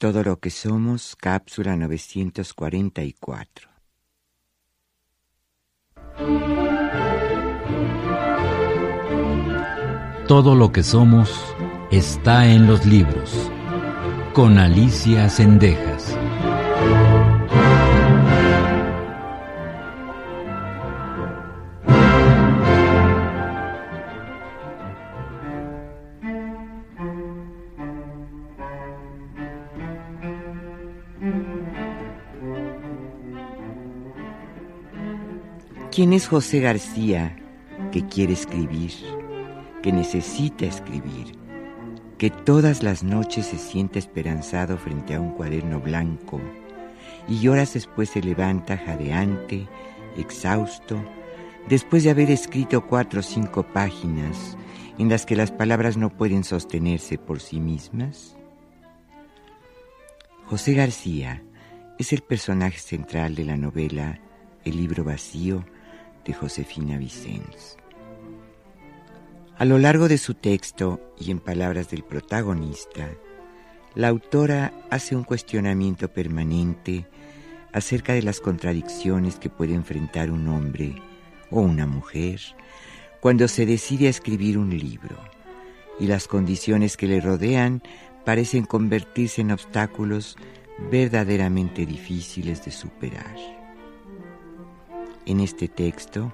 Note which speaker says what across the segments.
Speaker 1: Todo lo que somos, cápsula 944.
Speaker 2: Todo lo que somos está en los libros. Con Alicia Sendejas.
Speaker 1: ¿Quién es José García que quiere escribir, que necesita escribir, que todas las noches se siente esperanzado frente a un cuaderno blanco y horas después se levanta jadeante, exhausto, después de haber escrito cuatro o cinco páginas en las que las palabras no pueden sostenerse por sí mismas? José García es el personaje central de la novela El libro vacío de Josefina Vicens. A lo largo de su texto y en palabras del protagonista, la autora hace un cuestionamiento permanente acerca de las contradicciones que puede enfrentar un hombre o una mujer cuando se decide a escribir un libro y las condiciones que le rodean parecen convertirse en obstáculos verdaderamente difíciles de superar. En este texto,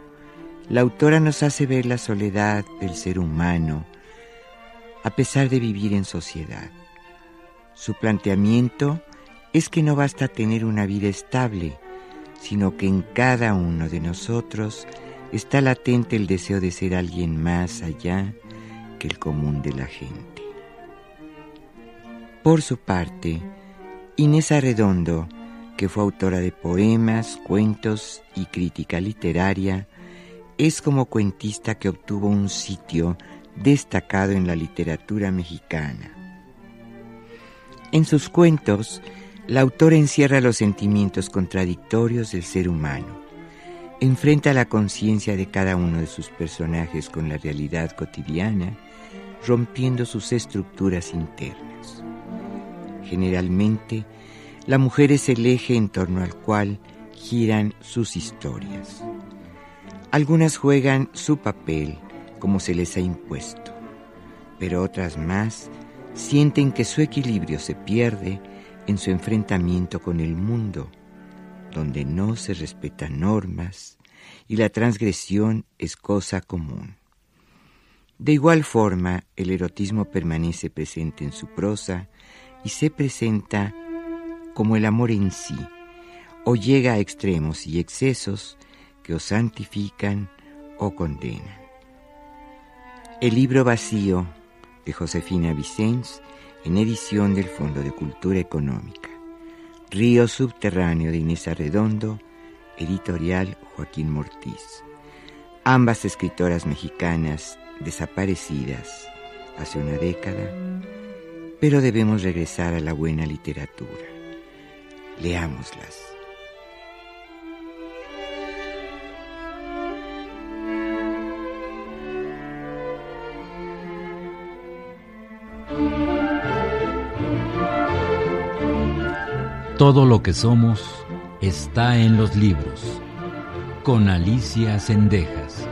Speaker 1: la autora nos hace ver la soledad del ser humano a pesar de vivir en sociedad. Su planteamiento es que no basta tener una vida estable, sino que en cada uno de nosotros está latente el deseo de ser alguien más allá que el común de la gente. Por su parte, Inés Arredondo que fue autora de poemas, cuentos y crítica literaria, es como cuentista que obtuvo un sitio destacado en la literatura mexicana. En sus cuentos, la autora encierra los sentimientos contradictorios del ser humano, enfrenta la conciencia de cada uno de sus personajes con la realidad cotidiana, rompiendo sus estructuras internas. Generalmente, la mujer es el eje en torno al cual giran sus historias. Algunas juegan su papel como se les ha impuesto, pero otras más sienten que su equilibrio se pierde en su enfrentamiento con el mundo, donde no se respetan normas y la transgresión es cosa común. De igual forma, el erotismo permanece presente en su prosa y se presenta como el amor en sí, o llega a extremos y excesos que os santifican o condenan. El libro vacío de Josefina Vicens en edición del Fondo de Cultura Económica. Río Subterráneo de Inés Arredondo, editorial Joaquín Mortiz. Ambas escritoras mexicanas desaparecidas hace una década, pero debemos regresar a la buena literatura. Leámoslas.
Speaker 2: Todo lo que somos está en los libros. Con Alicia Sendejas.